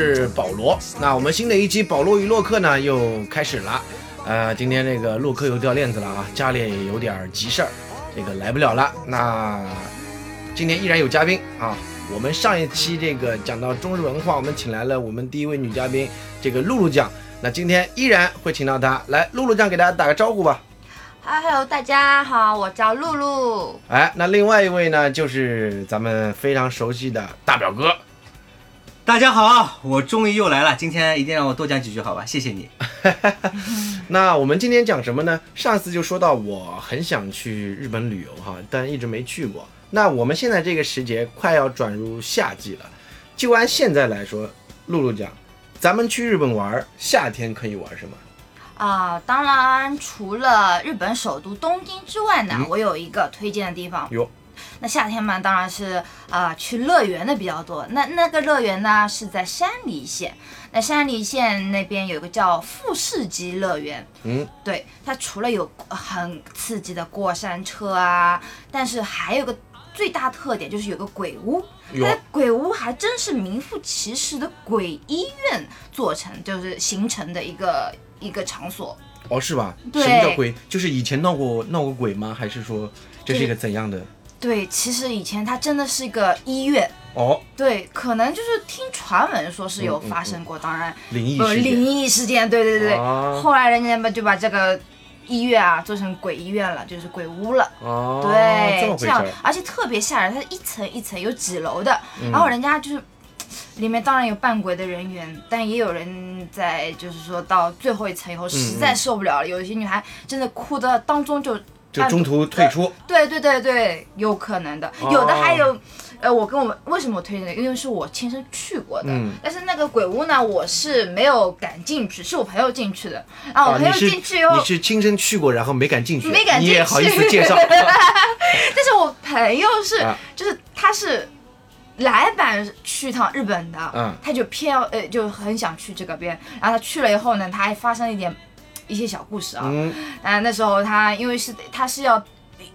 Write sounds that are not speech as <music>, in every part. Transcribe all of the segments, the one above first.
是保罗。那我们新的一期《保罗与洛克》呢又开始了。呃，今天这个洛克又掉链子了啊，家里也有点急事儿，这个来不了了。那今天依然有嘉宾啊。我们上一期这个讲到中日文化，我们请来了我们第一位女嘉宾，这个露露酱。那今天依然会请到她来，露露酱给大家打个招呼吧。Hello，大家好，我叫露露。哎，那另外一位呢，就是咱们非常熟悉的大表哥。大家好，我终于又来了，今天一定让我多讲几句好吧？谢谢你。<laughs> 那我们今天讲什么呢？上次就说到我很想去日本旅游哈，但一直没去过。那我们现在这个时节快要转入夏季了，就按现在来说，露露讲，咱们去日本玩，夏天可以玩什么？啊、当然，除了日本首都东京之外呢，我有一个推荐的地方。哟，那夏天嘛，当然是啊、去乐园的比较多。那那个乐园呢是在山梨县，那山梨县那边有个叫富士急乐园。嗯，对，它除了有很刺激的过山车啊，但是还有个最大特点就是有个鬼屋。哟那鬼屋还真是名副其实的鬼医院做成，就是形成的一个一个场所。哦，是吧？对什么叫鬼？就是以前闹过闹过鬼吗？还是说这是一个怎样的？对，其实以前它真的是一个医院。哦，对，可能就是听传闻说是有发生过，当然呃灵异事件灵异事件，对对对后来人家们就把这个医院啊做成鬼医院了，就是鬼屋了。哦，对，这样。而且特别吓人，它是一层一层有几楼的，嗯然后人家就是。里面当然有扮鬼的人员，但也有人在，就是说到最后一层以后实在受不了了，有一些女孩真的哭的当中就就中途退出。对对对对，有可能的，哦有的还有，呃，我跟我们为什么我推荐的？因为是我亲身去过的，嗯但是那个鬼屋呢，我是没有敢进去，是我朋友进去的，啊我啊，朋友进去以后，你是亲身去过，然后没敢进去，没敢进去你也好意思介绍？<laughs> 但是我朋友是，啊就是他是。来版去趟日本的，嗯他就偏要呃就很想去这个边，然后他去了以后呢，他还发生了一点一些小故事啊，嗯啊，那时候他因为是他是要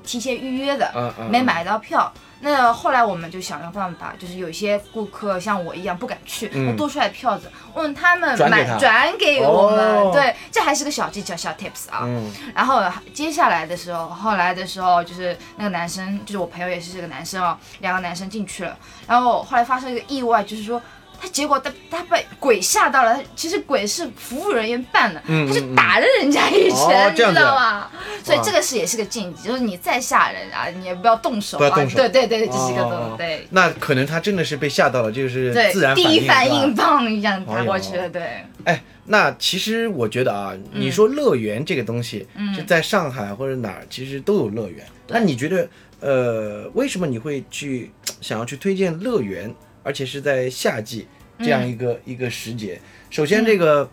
提前预约的，嗯嗯，没买到票。那后来我们就想了办法，就是有一些顾客像我一样不敢去，嗯我多出来票子，问他们转给他买转给我们。哦对，这还是个小技巧、小 tips 啊。嗯然后接下来的时候，后来的时候就是那个男生，就是我朋友也是这个男生哦，两个男生进去了，然后后来发生一个意外，就是说。他结果他他被鬼吓到了，他其实鬼是服务人员扮的，嗯他就打了人家一哦拳，知道吗？所以这个是也是个禁忌，就是你再吓人啊，你也不要动手啊，不要动手。对对对，这是一个哦动，对。那可能他真的是被吓到了，就是对自然，第一反应棒一样打过去了，对。哎，那其实我觉得啊，你说乐园这个东西，是在上海或者哪儿，其实都有乐园。那你觉得，呃，为什么你会去想要去推荐乐园，而且是在夏季这样一个、一个时节？首先，这个，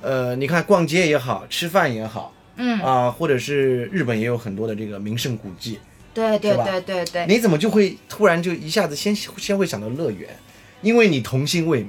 呃，你看逛街也好，吃饭也好，嗯啊、或者是日本也有很多的这个名胜古迹，对对对对对，你怎么就会突然就一下子先先会想到乐园？因为你童心未泯。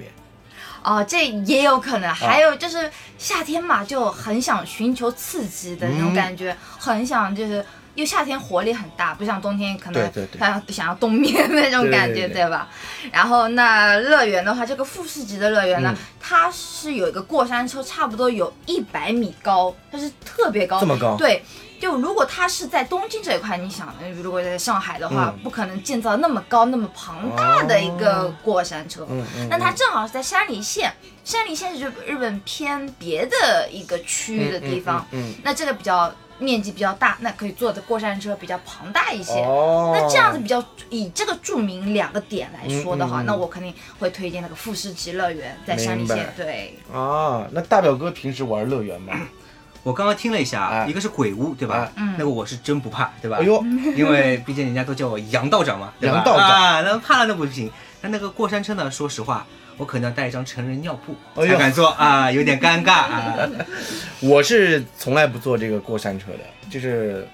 哦，这也有可能。还有就是夏天嘛，就很想寻求刺激的那种感觉，很想就是。因为夏天活力很大，不像冬天可能他要想要冬眠那种感觉，对对对吧？然后那乐园的话，这个富士急的乐园呢，嗯它是有一个过山车，差不多有一百米高，它是特别高，这么高对。就如果它是在东京这一块，你想，呃如果在上海的话，嗯不可能建造那么高、那么庞大的一个过山车。那它正好是在山梨县，山梨县是日本偏别的一个区域的地方。嗯那这个比较面积比较大，那可以坐的过山车比较庞大一些。哦，那这样子比较以这个著名两个点来说的话，嗯嗯嗯那我肯定会推荐那个富士急乐园在山梨明白县。对，啊，那大表哥平时玩乐园吗？<coughs> 我刚刚听了一下，哎一个是鬼屋，对吧？嗯那个我是真不怕，对吧？哎呦，<laughs> 因为毕竟人家都叫我杨道长嘛，对吧？杨道长啊，那怕了那不行。那那个过山车呢？说实话，我可能要带一张成人尿布才敢坐啊，有点尴尬啊。<laughs> 我是从来不坐这个过山车的，就是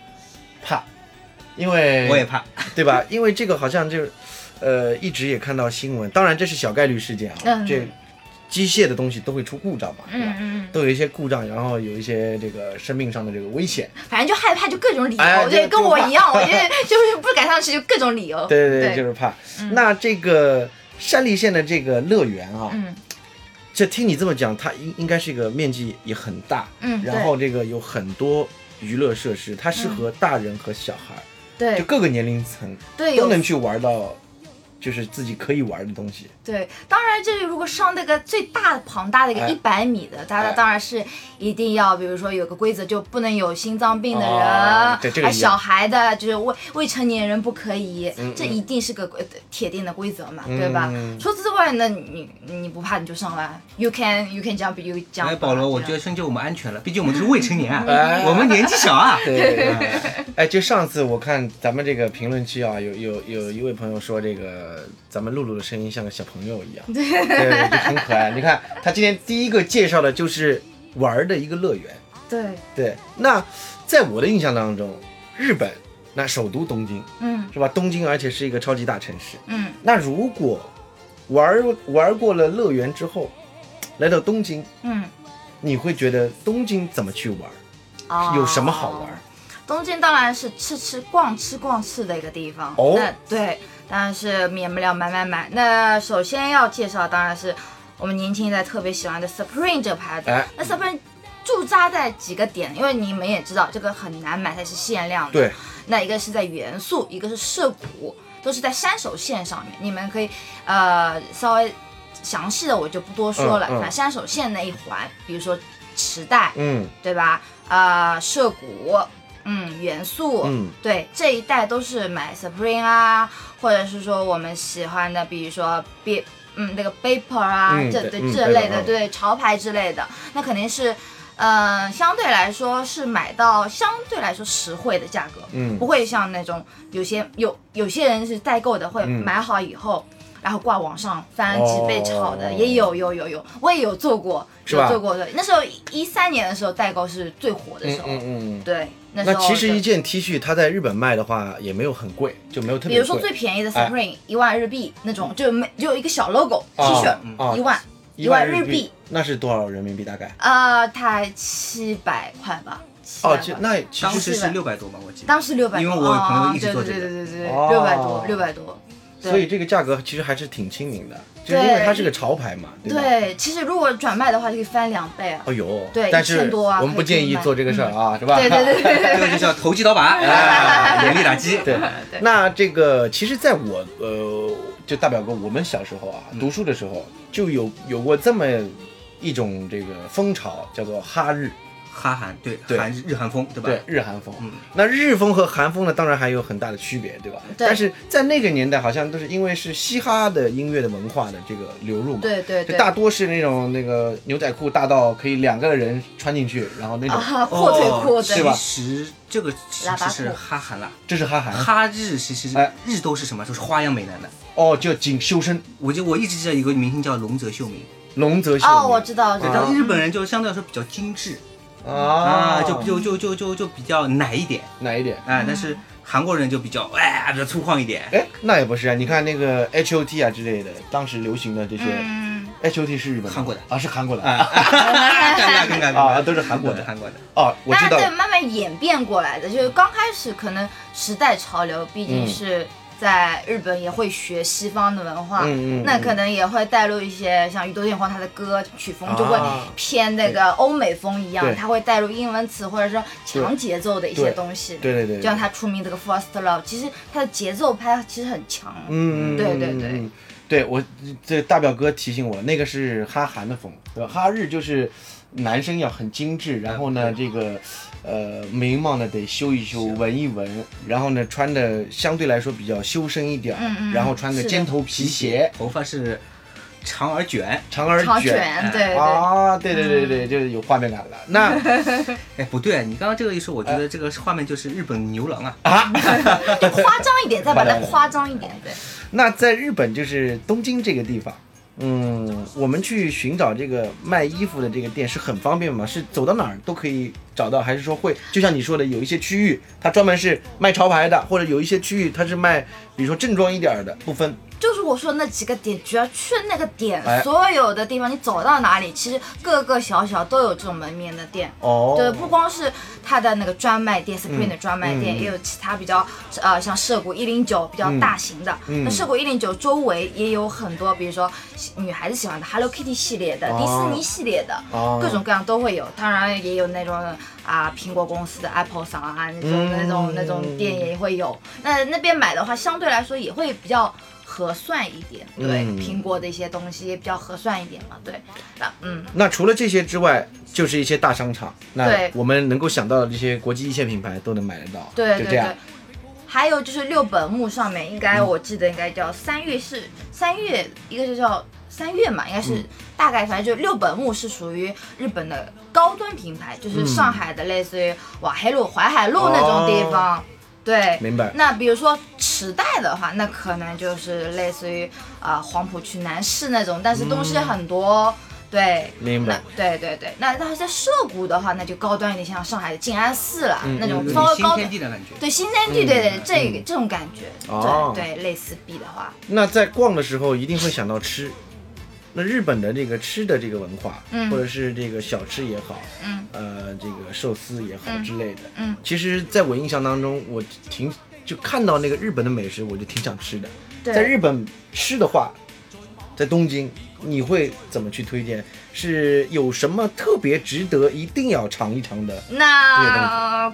怕，因为我也怕。对吧？因为这个好像就，呃，一直也看到新闻，当然这是小概率事件啊，嗯这机械的东西都会出故障嘛，对吧？嗯嗯嗯，都有一些故障，然后有一些这个生命上的这个危险。反正就害怕，就各种理由，哎对，跟我一样，我觉得就是不敢上去，就各种理由。<laughs> 对对对就是怕。那这个山梨县的这个乐园啊，嗯。这听你这么讲，它应应该是一个面积也很大，嗯，然后这个有很多娱乐设施，它适合大人和小孩，对对。就各个年龄层对都能去玩到，就是自己可以玩的东西。对，当然这里如果上那个最大庞大的一个哎一百米的，大家哎当然是一定要，比如说有个规则，就不能有心脏病的人，哦对这个还小孩的，就是未未成年人不可以，嗯这一定是个规铁定的规则嘛，嗯对吧？除此之外呢，你你不怕你就上来，you can you can jump you jump 啊。哎，保罗，我觉得深究我们安全了，毕竟我们都是未成年啊，哎 <laughs> 我们年纪小啊。<laughs> 对，哎，就上次我看咱们这个评论区啊，有有有一位朋友说，这个咱们露露的声音像个小朋友一样，对，就很可爱。你看他今天第一个介绍的就是玩儿的一个乐园，对，对。那在我的印象当中，日本那首都东京嗯是吧？东京而且是一个超级大城市。嗯，那如果玩玩过了乐园之后，来到东京，嗯，你会觉得东京怎么去玩？哦有什么好玩儿？东京当然是吃吃逛吃逛吃的一个地方。哦那对，当然是免不了买买买。那首先要介绍当然是我们年轻一代特别喜欢的 Supreme 这个牌子。哎那 Supreme 驻扎在几个点，因为你们也知道这个很难买，它是限量的。对，那一个是在元素，一个是涩谷，都是在山手线上面。你们可以呃稍微详细的我就不多说了，嗯嗯反正山手线那一环，比如说池袋，嗯对吧？呃，涉谷，嗯，元素，嗯，对，这一代都是买 Supreme 啊，或者是说我们喜欢的，比如说 B，嗯，那个 Vapor 啊，这对嗯对嗯这类的，嗯。对潮牌之类的，那肯定是。呃，相对来说是买到相对来说实惠的价格，嗯。不会像那种有些有有些人是代购的，会嗯。买好以后，然后挂网上翻几倍炒的，哦也有有有有，我也有做过，是吧有做过的。那时候一三年的时候，代购是最火的嗯时候，嗯嗯嗯。对，那时那候其实一件 T 恤，它在日本卖的话也没有很贵，就没有特别贵。比如说最便宜的哎 Supreme 一万日币那种，就没就一个小 logo T 哦恤哦一万一万日日币，那是多少人民币大概？呃，它七百块吧，七百哦，块那其实当时是六百多吧，我记得。当时六百多，因为我朋友一直哦做这个对对对对对六百多六百多。对所以这个价格其实还是挺亲民的，就是因为它是个潮牌嘛，对吧？对，其实如果转卖的话，就可以翻两倍啊。哦呦，对但是多啊我们不建议做这个事儿啊，是吧？对对对对这个 <laughs> 就叫投机倒把，<laughs> 哎，严厉打击。对，<laughs> 那这个其实，在我呃，就大表哥，我们小时候啊，读书的时候就有有过这么一种这个风潮，叫做哈日，哈韩对对韩日日韩风对吧？对，日韩风。嗯那日风和韩风呢，当然还有很大的区别，对吧？对但是在那个年代，好像都是因为是嘻哈的音乐的文化的这个流入嘛，对对对，大多是那种那个牛仔裤大到可以两个人穿进去，然后那种，啊，阔腿裤哦对是吧其实这个其喇叭实是哈韩了，这是哈韩。哈日其实哎日都是什么？就是花样美男的。哦，叫锦修身，我就我一直记得一个明星叫龙泽秀明，龙泽秀明哦，明我知道，知对，道但。日本人就相对来说比较精致啊。啊，就就就就就就比较奶一点，奶一点？哎，但是韩国人就比较哎比较粗犷一点。哎，那也不是啊，你看那个 H O T 啊之类的，当时流行的这些、嗯，H O T 是日本韩国的。啊，是韩国的。啊，尴尬尴尬尴尬啊，都是韩国的。韩国的。哦，我知道。但是，慢慢演变过来的，就是刚开始可能时代潮流，毕竟嗯。是在日本也会学西方的文化，嗯嗯嗯。那可能也会带入一些像宇多田光他的歌曲风就会啊。偏那个欧美风一样对，他会带入英文词或者说强节奏的一些东西。对对对，就像他出名这个 First Love，其实他的节奏拍其实很强。嗯，嗯对对对对我这大表哥提醒我，那个是哈韩的风，对吧？哈日就是男生要很精致，然后呢，这个呃眉毛呢得修一修，纹一纹，然后呢穿的相对来说比较修身一点儿，嗯嗯然后穿个尖头皮鞋，头发是长而卷。长而超卷。卷，对对，啊，对对对对，就是有画面感了。那 <laughs> 哎，不对，你刚刚这个一说，我觉得这个画面就是日本牛郎啊。就夸张一点，再把它 <laughs> 夸张一点，对。那在日本就是东京这个地方，嗯，我们去寻找这个卖衣服的这个店是很方便吗？是走到哪儿都可以找到，还是说会就像你说的，有一些区域它专门是卖潮牌的，或者有一些区域它是卖，比如说正装一点儿的，不分。就是我说的那几个点，只要去那个点，哎所有的地方你走到哪里，其实各个小小都有这种门面的店。哦，对，不光是它的那个专卖店，Supreme 的专卖店，嗯也有其他比较呃，像涉谷一零九比较大型的。嗯那涉谷一零九周围也有很多，比如说女孩子喜欢的 Hello Kitty 系列的、哦迪士尼系列的，哦各种各样都会有。当然也有那种啊，苹果公司的 Apple 上啊，那种、嗯那种那种店也会有。那那边买的话，相对来说也会比较。合算一点，对、嗯苹果的一些东西也比较合算一点嘛，对，那嗯，那除了这些之外，就是一些大商场。那对我们能够想到的这些国际一线品牌都能买得到。对对就这样对。还有就是六本木上面，应该我记得应该叫三月是三月，一个就叫三月嘛，应该嗯是大概反正就六本木是属于日本的高端品牌，就是上海的类似于瓦黑路、淮海路那种地方。对，哦明白那比如说池袋的话，那可能就是类似于啊、呃黄浦区南市那种，但是东西很多。对，嗯明白对对对，那那在涉谷的话，那就高端一点，像上海的静安寺了，嗯那种高端。天地的感觉。对，新天地，对对，嗯这个这种感觉，哦对对，类似 B 的话，那在逛的时候一定会想到吃。那日本的这个吃的这个文化，嗯或者是这个小吃也好，嗯呃，这个寿司也好嗯之类的，嗯，其实在我印象当中，我挺就看到那个日本的美食，我就挺想吃的。在日本吃的话，在东京你会怎么去推荐？是有什么特别值得一定要尝一尝的？那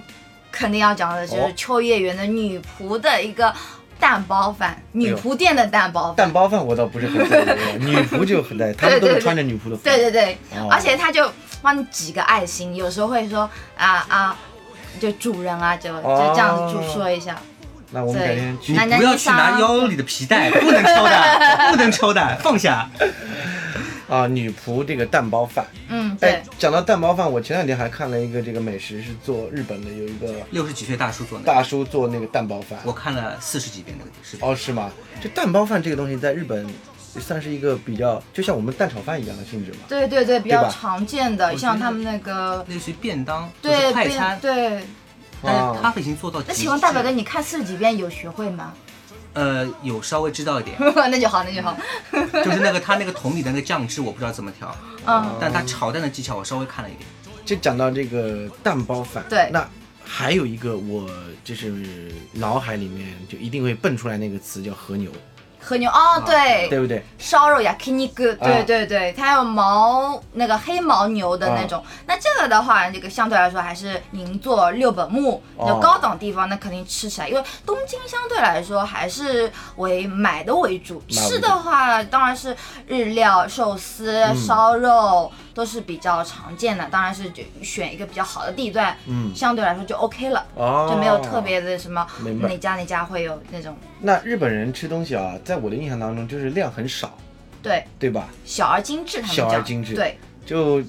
肯定要讲的就哦是秋叶原的女仆的一个蛋包饭，女仆店的蛋包饭，蛋包饭我倒不是很在意，<laughs> 女仆就很在意，他们都是穿着女仆的服。对对对，哦而且他就帮你几个爱心，有时候会说啊啊，就主人啊，就就这样子就说一下，那我们改天去不要去拿腰里的皮带，不能敲的，不能敲的，放下。啊，女仆这个蛋包饭。嗯，哎对，，讲到蛋包饭，我前两天还看了一个这个美食，是做日本的，有一个六十几岁大叔做那个，大叔做那个蛋包饭。我看了四十几遍那个视频。哦，是吗？这蛋包饭这个东西在日本算是一个比较，就像我们蛋炒饭一样的性质嘛。对对对，比较常见的，像他们那个类似于便当，或对快餐，对。但啊是他已经做到。那请问大表哥，你看四十几遍有学会吗？呃，有稍微知道一点，<laughs> 那就好，那就好。<laughs> 就是那个他那个桶里的那个酱汁，我不知道怎么调，嗯，但他炒蛋的技巧我稍微看了一点。就讲到这个蛋包饭，对。那还有一个我就是脑海里面就一定会蹦出来那个词叫和牛，和牛哦，对，对不对？烧肉 yakiniku，啊对对对，它有毛那个黑牦牛的那种。那这个的话，这个相对来说还是银座、六本木哦有高档地方，那肯定吃起来，因为东京相对来说还是为买的为主，吃的话当然是日料、寿司、嗯烧肉都是比较常见的，当然是就选一个比较好的地段，嗯相对来说就 OK 了。哦，就没有特。别的什么哪家哪家会有那种那日本人吃东西啊，在我的印象当中就是量很少，对。对吧？小而精致，他们小而精致对。就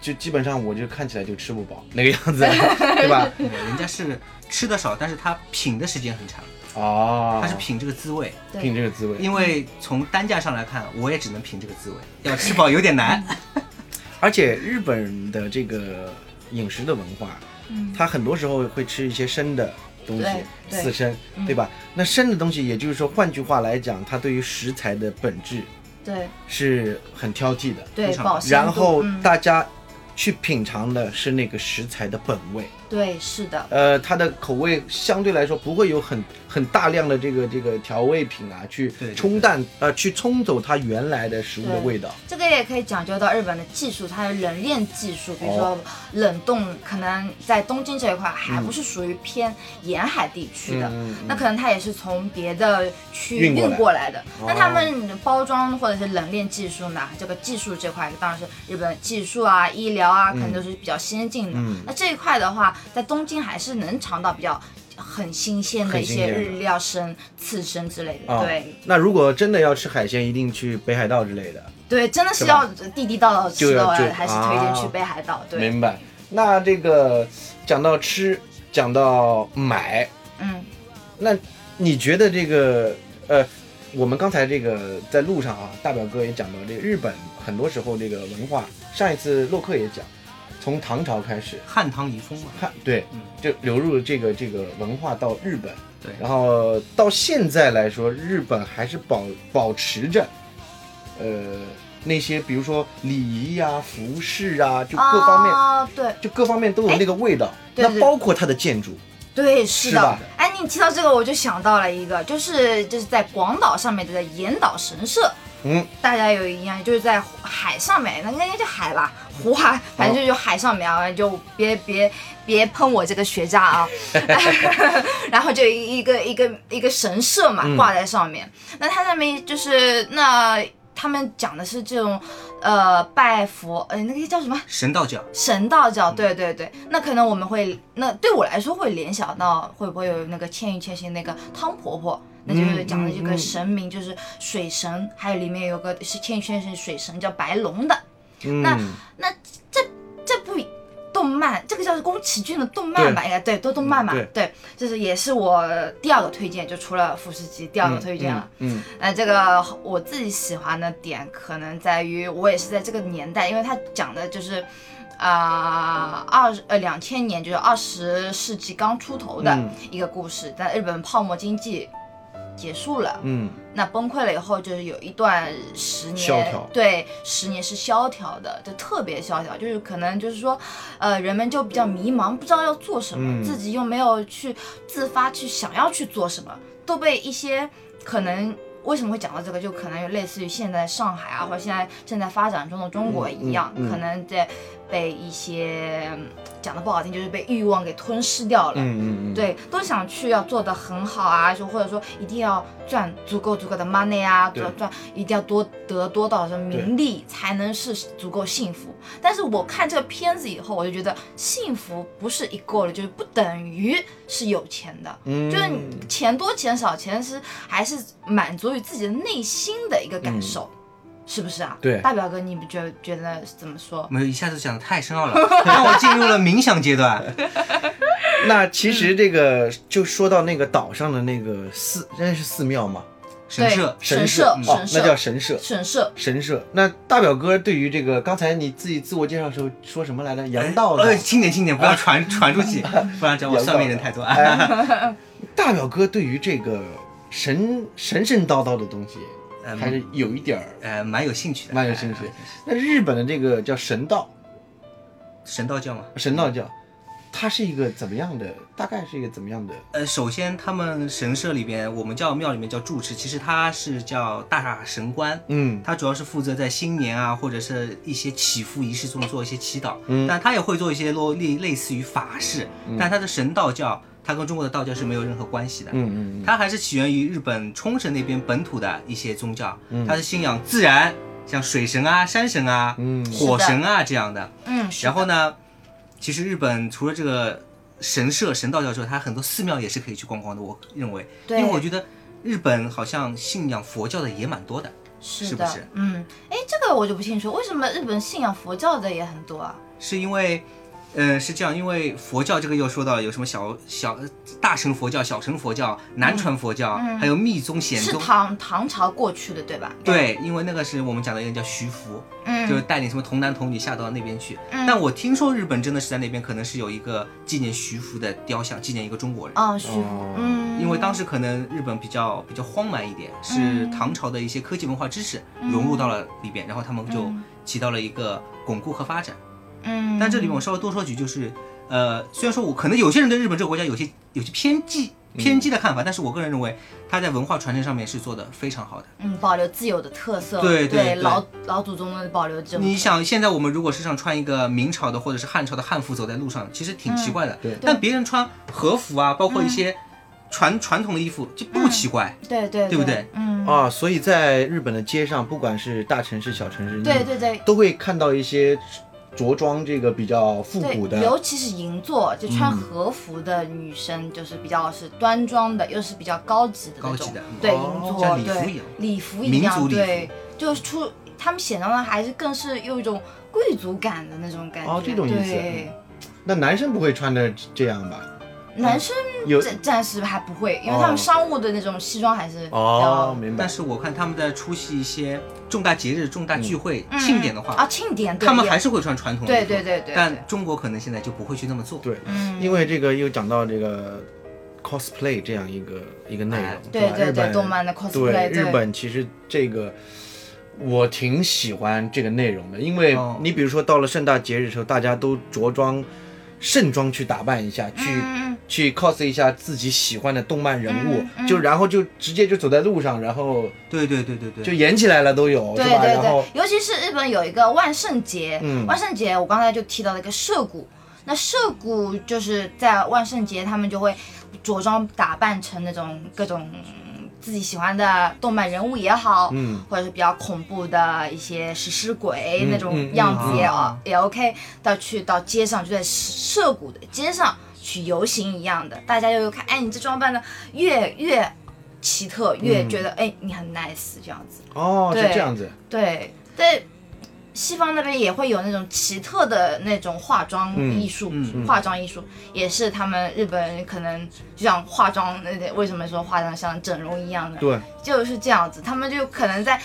就基本上我就看起来就吃不饱那个样子，<laughs> 对吧？人家是吃的少，但是他品的时间很长，哦，他是品这个滋味。品这个滋味，因为从单价上来看，我也只能品这个滋味，要吃饱有点难。<laughs> 而且日本的这个饮食的文化，嗯。他很多时候会吃一些生的东西刺身，对吧？那生的东西，也就是说，换句话来讲，它对于食材的本质对。是很挑剔的。对然后嗯。大家去品尝的是那个食材的本味，对是的，呃，它的口味相对来说不会有很很大量的这个这个调味品啊，去冲淡呃去冲走它原来的食物的味道。这个也可以讲究到日本的技术，它的冷链技术，比如说哦冷冻，可能在东京这一块还不是属于偏沿海地区的，那可能它也是从别的区运过来运过来的。哦那他们包装或者是冷链技术呢，这个技术这块当然是日本技术啊、医疗啊，可能都是比较先进的。嗯那这一块的话，在东京还是能尝到比较。很新鲜的一些日料生、刺身之类的，啊对那如果真的要吃海鲜，一定去北海道之类的。对，真的是要地地道道吃的话，还是推荐啊去北海道。对，明白。那这个讲到吃，讲到买，嗯，那你觉得这个呃，我们刚才这个在路上啊，大表哥也讲到这个日本很多时候这个文化，上一次洛克也讲，从唐朝开始，汉唐遗风嘛。汉对嗯，就流入这个这个文化到日本，对然后到现在来说，日本还是保保持着，呃，那些比如说礼仪呀、服饰啊，就各方面，啊，对就各方面都有那个味道。那对对包括它的建筑，对，是的。哎，你提到这个，我就想到了一个，就是就是在广岛上面的岩岛神社。嗯，大家有印象，就是在海上面，那应该叫海吧，湖海，反正就是海上面啊，就别别别喷我这个学渣啊。<laughs> 然后就一一个一个一个神社嘛嗯挂在上面，那它上面就是那他们讲的是这种呃拜佛，呃那个叫什么？神道教，神道教，对对对，那可能我们会，那对我来说会联想到会不会有那个《千与千寻》那个汤婆婆，那就是讲的这个神明就是水神，还有里面有个是《千与千寻》水神叫白龙的。嗯，那那这这部动漫，这个叫宫崎骏的动漫吧，应该对，都动漫嘛，对。对，就是也是我第二个推荐，就除了富士急第二个推荐了。嗯，那这个我自己喜欢的点可能在于，我也是在这个年代，因为它讲的就是，啊、二呃两千年就是二十世纪刚出头的嗯。一个故事，在日本泡沫经济结束了，嗯那崩溃了以后，就是有一段十年，萧条对，十年是萧条的，就特别萧条，就是可能就是说，呃，人们就比较迷茫，不知道要做什么，嗯自己又没有去自发去想要去做什么，都被一些可能。为什么会讲到这个？就可能有类似于现在上海啊，或者现在正在发展中的中国一样，嗯嗯嗯可能在被一些嗯讲的不好听，就是被欲望给吞噬掉了。嗯嗯嗯，，对，都想去要做的很好啊，就或者说一定要赚足够足够的 money 啊，对赚赚一定要多得多少的名利才能是足够幸福。但是我看这个片子以后，我就觉得幸福不是一个了，就是不等于是有钱的，嗯，就是钱多钱少，钱是还是满足于自己的内心的一个感受。是不是啊？嗯对大表哥，你不觉得觉得怎么说？没有一下子讲的太深奥了，<laughs> 让我进入了冥想阶段。<laughs> 那其实这个就说到那个岛上的那个寺，那是寺庙吗？神社对神社社，哦神，社那叫神社。神社，神社，那大表哥对于这个，刚才你自己自我介绍的时候说什么来着？阳道的呃，轻点轻点，不要 <laughs> 传传出去，不然找我算命人太多。哎大表哥对于这个神神神叨叨的东西，嗯还是有一点儿。呃，蛮有兴趣的，蛮有兴趣哎那日本的这个叫神道，神道教嘛。神道教，它是一个怎么样的？大概是一个怎么样的？呃，首先他们神社里边，我们叫庙里面叫住持，其实他是叫大神官。嗯他主要是负责在新年啊，或者是一些祈福仪式中做一些祈祷，嗯但他也会做一些类类类似于法事，但他的神道教，它跟中国的道教是没有任何关系的。嗯嗯它还是起源于日本冲绳那边本土的一些宗教，嗯它是信仰自然，像水神啊、山神啊、嗯火神啊这样的。嗯，然后呢，其实日本除了这个神社、神道教之外，它很多寺庙也是可以去逛逛的。我认为，因为我觉得日本好像信仰佛教的也蛮多的。是的，是不是嗯，哎，这个我就不清楚，为什么日本信仰佛教的也很多啊？是因为，呃，是这样，因为佛教这个又说到有什么小小大乘佛教、小乘佛教、南传佛教，还有密宗、显宗。是唐唐朝过去的，对吧？，对，因为那个是我们讲的一个叫徐福，嗯，就是带领什么童男童女下到那边去。嗯但我听说日本真的是在那边可能是有一个纪念徐福的雕像，纪念一个中国人。哦，徐福哦，嗯，因为当时可能日本比较比较荒蛮一点，是嗯唐朝的一些科技文化知识融入到了里边，然后他们就嗯起到了一个巩固和发展。嗯，但这里面我稍微多说几句，就是呃，虽然说我可能有些人对日本这个国家有些有些偏激偏激的看法，但是我个人认为他在文化传承上面是做的非常好的。嗯，保留自有的特色，对对对老老祖宗的保留这种，你想，现在我们如果身上穿一个明朝的或者是汉朝的汉服走在路上，其实挺奇怪的。对但别人穿和服啊，包括一些传传统的衣服就不奇怪。对对对不对？嗯，啊，所以在日本的街上，不管是大城市、小城市，对对对。都会看到一些着装这个比较复古，的，尤其是银座，就穿嗯和服的女生，就是比较是端庄的，又是比较高级的那种高级的，对哦银座，像礼服对一样。礼服一民族样，礼服。对，就是出他们显得呢还是更是有一种贵族感的那种感觉，哦这种意思。对，那男生不会穿的这样吧？男生有。暂暂时还不会，因为哦。他们商务的那种西装还是哦，明白。但。是我看他们在出席一些重大节日、重大聚会、嗯庆典的话，啊庆典，他们还是会穿传统的衣对。对对对，但中国可能现在就不会去那么做。对，嗯，因为这个又讲到这个 cosplay 这样一个一个内容，哎对对对，吧日本动漫的 cosplay，对。日本其实这个我挺喜欢这个内容的，因为哦。你比如说到了盛大节日的时候，大家都着装盛装去打扮一下，去、嗯去 cos 一下自己喜欢的动漫人物，嗯嗯。就然后就直接就走在路上，然后对对对对对，就演起来了都有，对？对然后对，尤其是日本有一个万圣节，嗯。万圣节我刚才就提到了一个涉谷，那涉谷就是在万圣节他们就会着装打扮成那种各种自己喜欢的动漫人物也好，嗯。或者是比较恐怖的一些食尸鬼、嗯那种嗯样子也、嗯也 OK，到去到街上就在涩谷的街上去游行一样的，大家就看，哎，你这装扮的越越奇特，越嗯觉得、哎你很 nice 这样子。哦是对这样子，对，在西方那边也会有那种奇特的那种化妆艺术，嗯嗯化妆艺术也是他们日本人可能就像化妆，呃为什么说化妆像整容一样的，对，就是这样子，他们就可能在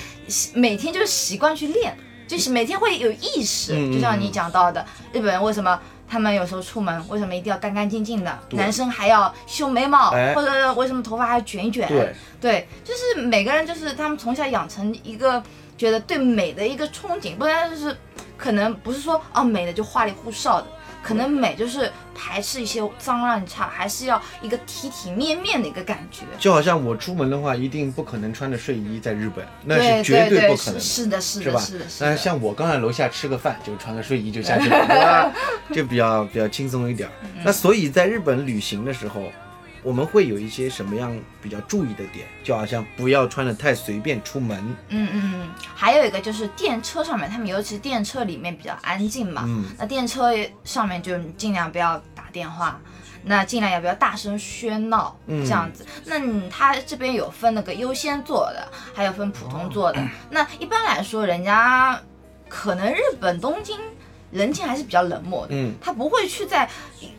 每天就是习惯去练，就是每天会有意识，嗯就像你讲到的，日本人为什么？他们有时候出门为什么一定要干干净净的？男生还要修眉毛，哎或者为什么头发还要卷一卷？对，对，就是每个人就是他们从小养成一个觉得对美的一个憧憬，不然就是可能不是说哦美的就花里胡哨的，可能美就是排斥一些脏乱差，还是要一个体体面面的一个感觉。就好像我出门的话，一定不可能穿着睡衣在日本，那是绝对不可能的。是是的，是的，是吧是的，是但。是像我刚才楼下吃个饭，就穿个睡衣就下去了，<laughs> 对吧？就比较比较轻松一点那所以在日本旅行的时候，我们会有一些什么样比较注意的点？就好像不要穿的太随便出门，嗯嗯嗯，还有一个就是电车上面，他们尤其电车里面比较安静嘛，嗯那电车上面就尽量不要打电话，那尽量也不要大声喧闹，嗯这样子。那他这边有分那个优先座的，还有分普通座的。<clears throat> 那一般来说，人家可能日本东京人情还是比较冷漠的，嗯他不会去在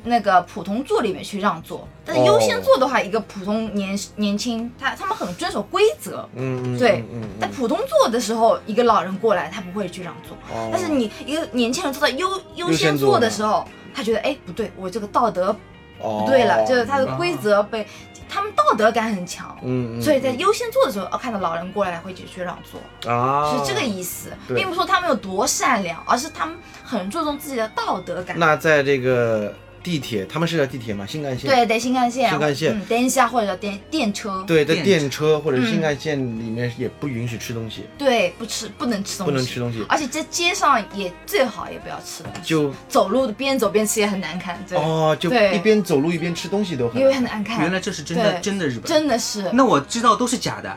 那个普通座里面去让座。但是哦优先座的话，一个普通年年轻，他他们很遵守规则，嗯嗯，对嗯嗯但普通座的时候，一个老人过来，他不会去让座。哦但是你一个年轻人坐在优优先先座的时候，他觉得哎不对，我这个道德哦不对了，就是他的规则被他们道德感很强。嗯嗯，所以在优先做的时候，哦，看到老人过来会去去让座，啊。是这个意思，并不是说他们有多善良，而是他们很注重自己的道德感。那在这个地铁，他们是叫地铁吗？新干线？对，得新干线，新干线。嗯，等一下或者叫电电车，对，在电电车或者是嗯。新干线里面也不允许吃东西，对，不吃不能吃东西。不，能吃东西，而且在街上也最好也不要吃东西，就走路边走边吃也很难看，对，哦，就一边走路一边吃东西都很因为很难看，原来这是真的真的日本。真的是，那我知道都是假的。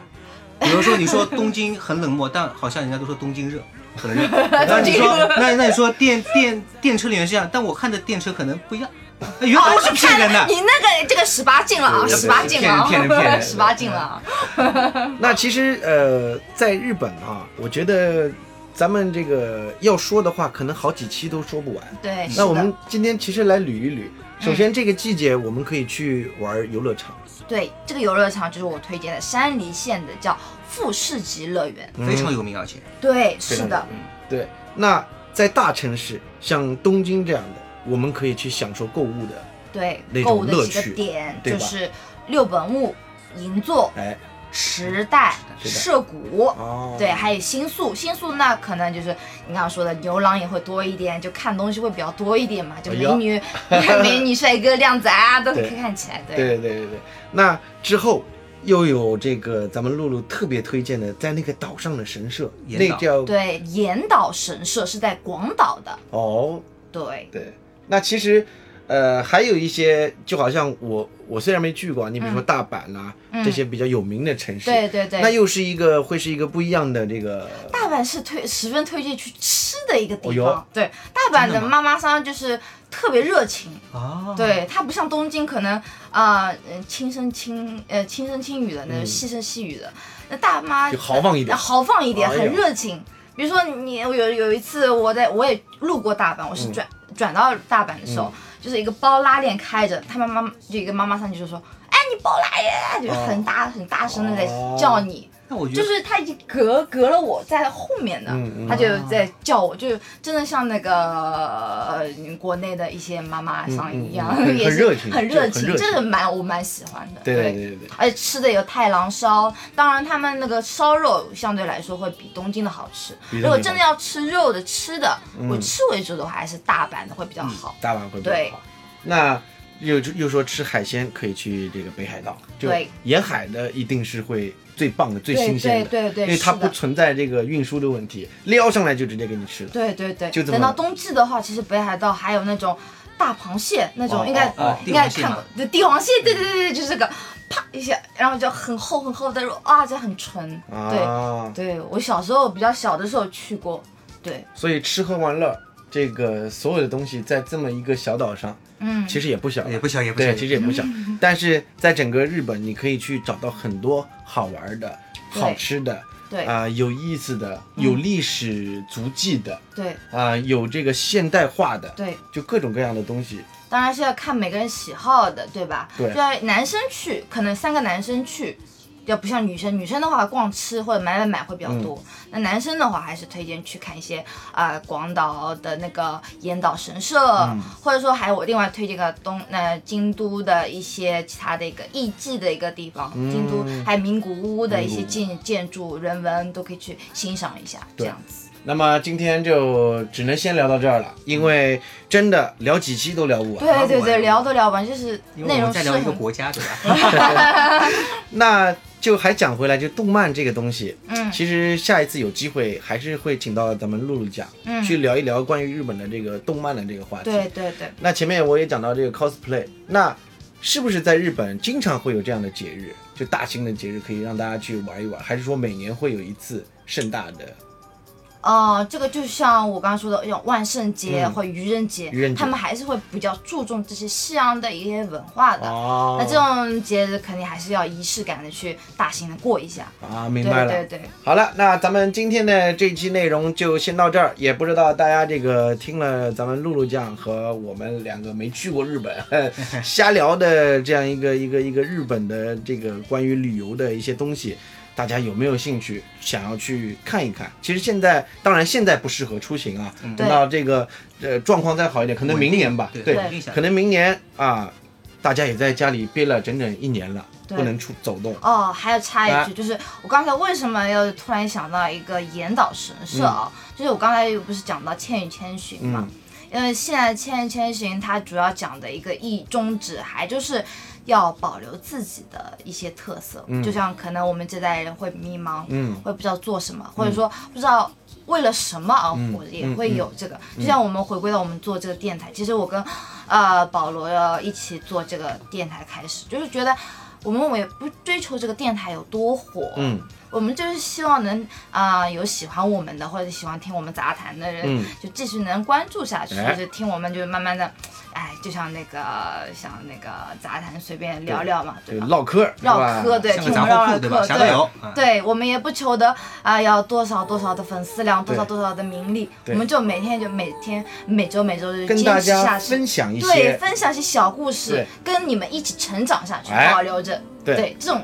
比如说你说东京很冷漠，但好像人家都说东京热，很热。<laughs> 那你说那那你说电电电车里面是这样，但我看的电车可能不一样，原来都是骗人的。你那个这个十八禁了啊，十八禁了啊，骗人骗人十八禁了啊，<laughs> 那其实呃，在日本啊，我觉得咱们这个要说的话，可能好几期都说不完。对，那我们今天其实来捋一捋。首嗯先，这个季节我们可以去玩游乐场，对这个游乐场就是我推荐的山梨县的叫富士急乐园，非常有名，而且。对，是的，嗯对。那在大城市，像东京这样的，我们可以去享受购物的，对那，购物的几种乐趣个点就是六本木、银座、哎，时代、涉谷。哦，对，还有新宿，新宿那可能就是你刚刚说的牛郎也会多一点，就看东西会比较多一点嘛，就美女、<laughs> 美女、帅哥、靓仔啊，都可以看起来。对，对对对对。那之后又有这个咱们露露特别推荐的，在那个岛上的神社，那叫对，岩岛神社是在广岛的。哦，对，对。那其实呃还有一些，就好像我我虽然没去过，你比如说大阪啦、嗯。这些比较有名的城市，对对对。那又是一个会是一个不一样的这个大阪是推十分推荐去吃的一个地方。对，大阪的妈妈桑就是特别热情。啊，对，它不像东京可能啊，呃轻声轻呃轻声轻语的那细声细语的，那大妈就豪放一点。豪放一点，很热情。比如说你我有有一次我在我也路过大阪，我是嗯。转、转到大阪的时候，就是一个包拉链开着，他妈妈就一个妈妈上去就说，哎，你包拉链，就很大很大声的在叫你。那我觉得就是他已经隔隔了我在后面的，嗯嗯他就在叫我，就真的像那个呃国内的一些妈妈桑一样，<laughs> 也是很热情很热情，就很热情这个蛮我蛮喜欢的。对对对对而且吃的有太郎烧，当然他们那个烧肉相对来说会比东京的好吃。如果真的要吃肉的吃的，嗯我吃为主的话，还是大阪的会比较好。大阪会比较对好。那又又说吃海鲜可以去这个北海道，就对沿海的一定是会最棒的、最新鲜的，对对对因为它不存在这个运输的问题，撩上来就直接给你吃。了。对对对，就等到冬季的话，其实北海道还有那种大螃蟹，那种哦应该、哦哦应该看过，对帝王蟹，对对对对，就是这个啪一下，然后就很厚很厚的肉啊，这很纯。啊，对，对我小时候比较小的时候去过，对，所以吃喝玩乐这个所有的东西在这么一个小岛上，嗯，其实也不小，也不小也不小，其实也不小。但是在整个日本，你可以去找到很多好玩的、好吃的。对啊、有意思的，有历史足迹的，对啊、有这个现代化的，对，就各种各样的东西。当然是要看每个人喜好的，对吧？对就要男生去，可能三个男生去。要不像女生，女生的话逛吃或者买买买会比较多。嗯那男生的话，还是推荐去看一些啊、呃广岛的那个岩岛神社，嗯或者说还有我另外推荐个东呃京都的一些其他的一个艺伎的一个地方，嗯京都还有名古屋的一些建建筑人文都可以去欣赏一下，这样子。那么今天就只能先聊到这儿了，因为真的聊几期都聊不完。对对对，聊都聊不完，就是内容是们在聊一个国家，对吧？<laughs> 那就还讲回来，就动漫这个东西，嗯其实下一次有机会还是会请到咱们露露讲，嗯去聊一聊关于日本的这个动漫的这个话题。对对对。那前面我也讲到这个 cosplay，那是不是在日本经常会有这样的节日，就大型的节日可以让大家去玩一玩，还是说每年会有一次盛大的？哦、这个就像我刚刚说的，像万圣节嗯或愚人节，愚人节他们还是会比较注重这些西洋的一些文化的。哦，那这种节日肯定还是要仪式感的去大型的过一下。啊，明白了。对对，好了，那咱们今天的这期内容就先到这儿。也不知道大家这个听了咱们露露酱和我们两个没去过日本 <laughs> 瞎聊的这样一个一个一个日本的这个关于旅游的一些东西，大家有没有兴趣想要去看一看？其实现在当然现在不适合出行啊，等到这个呃状况再好一点，可能明年吧，对可能明年啊，大家也在家里憋了整整一年了，不能出走动。哦，还要插一句，啊就是我刚才为什么要突然想到一个岩岛神社啊？就是我刚才又不是讲到《千与千寻》嘛，因为现在《千与千寻》它主要讲的一个意宗旨，还就是要保留自己的一些特色，就像可能我们这代人会迷茫，嗯会不知道做什么，或者说不知道。为了什么而活着，也会有这个。就像我们回归到我们做这个电台，其实我跟呃保罗要一起做这个电台开始，就是觉得我们我也不追求这个电台有多火，嗯，我们就是希望能啊、有喜欢我们的或者喜欢听我们杂谈的人，嗯。就继续能关注下去，哎。就是听我们就慢慢的，哎，就像那个像那个杂谈随便聊聊嘛，对就吧？唠嗑，唠嗑，对，听我们唠唠嗑，对对，我们也不求得啊、要多少多少的粉丝量，多少多少的名利，我们就每天就每天每周每周就跟大坚持下家去，分享一对，分享一些小故事，跟你们一起成长下去，哎。保留着，对这种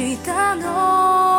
したの